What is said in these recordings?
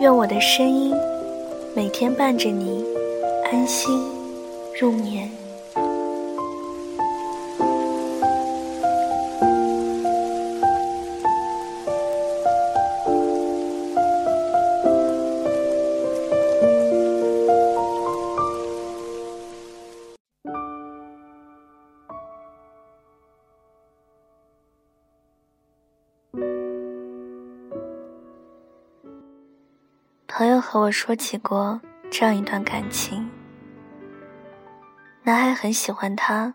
愿我的声音每天伴着你安心入眠。朋友和我说起过这样一段感情：男孩很喜欢她，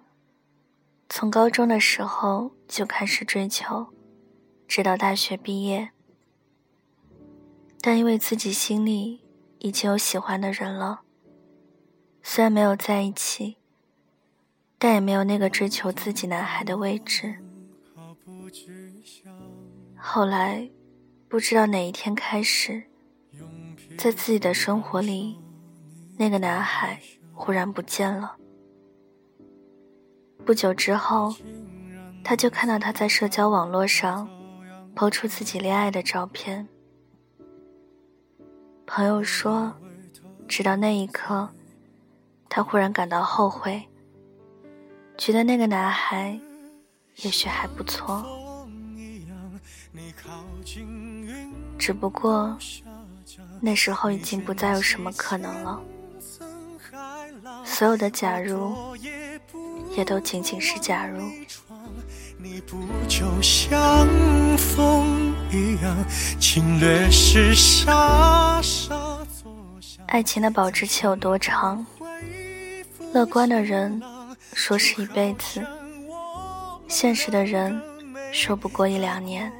从高中的时候就开始追求，直到大学毕业。但因为自己心里已经有喜欢的人了，虽然没有在一起，但也没有那个追求自己男孩的位置。后来，不知道哪一天开始。在自己的生活里，那个男孩忽然不见了。不久之后，他就看到他在社交网络上抛出自己恋爱的照片。朋友说，直到那一刻，他忽然感到后悔，觉得那个男孩也许还不错，只不过。那时候已经不再有什么可能了，所有的假如，也都仅仅是假如。爱情的保质期有多长？乐观的人说是一辈子，现实的人说不过一两年。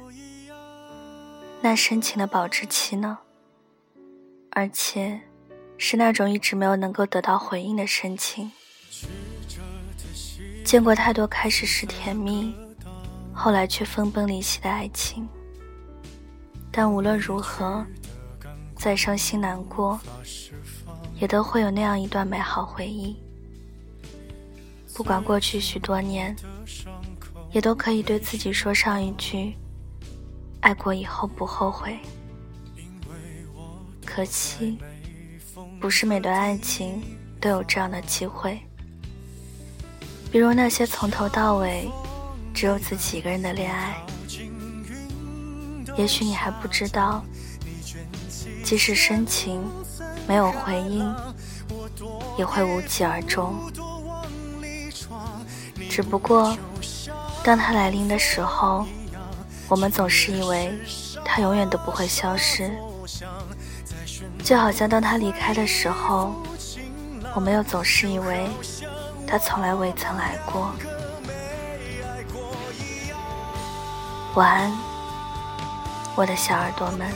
那深情的保质期呢？而且，是那种一直没有能够得到回应的深情。见过太多开始时甜蜜，后来却分崩离析的爱情。但无论如何，再伤心难过，也都会有那样一段美好回忆。不管过去许多年，也都可以对自己说上一句：爱过以后不后悔。可惜，不是每段爱情都有这样的机会。比如那些从头到尾只有自己一个人的恋爱，也许你还不知道，即使深情没有回应，也会无疾而终。只不过，当它来临的时候，我们总是以为它永远都不会消失。就好像当他离开的时候，我们又总是以为他从来未曾来过。晚安，我的小耳朵们。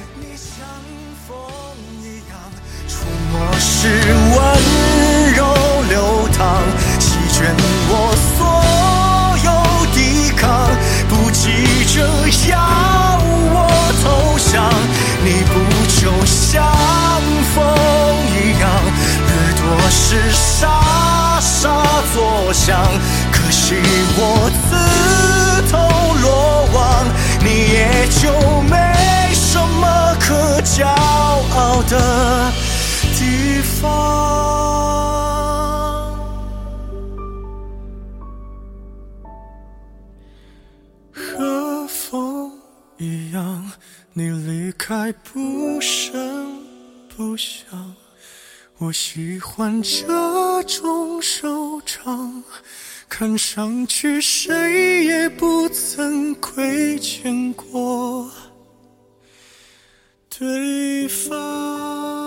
可惜我自投罗网，你也就没什么可骄傲的地方。和风一样你离开不声不响，我喜欢这种收场，看上去谁也不曾亏欠过对方。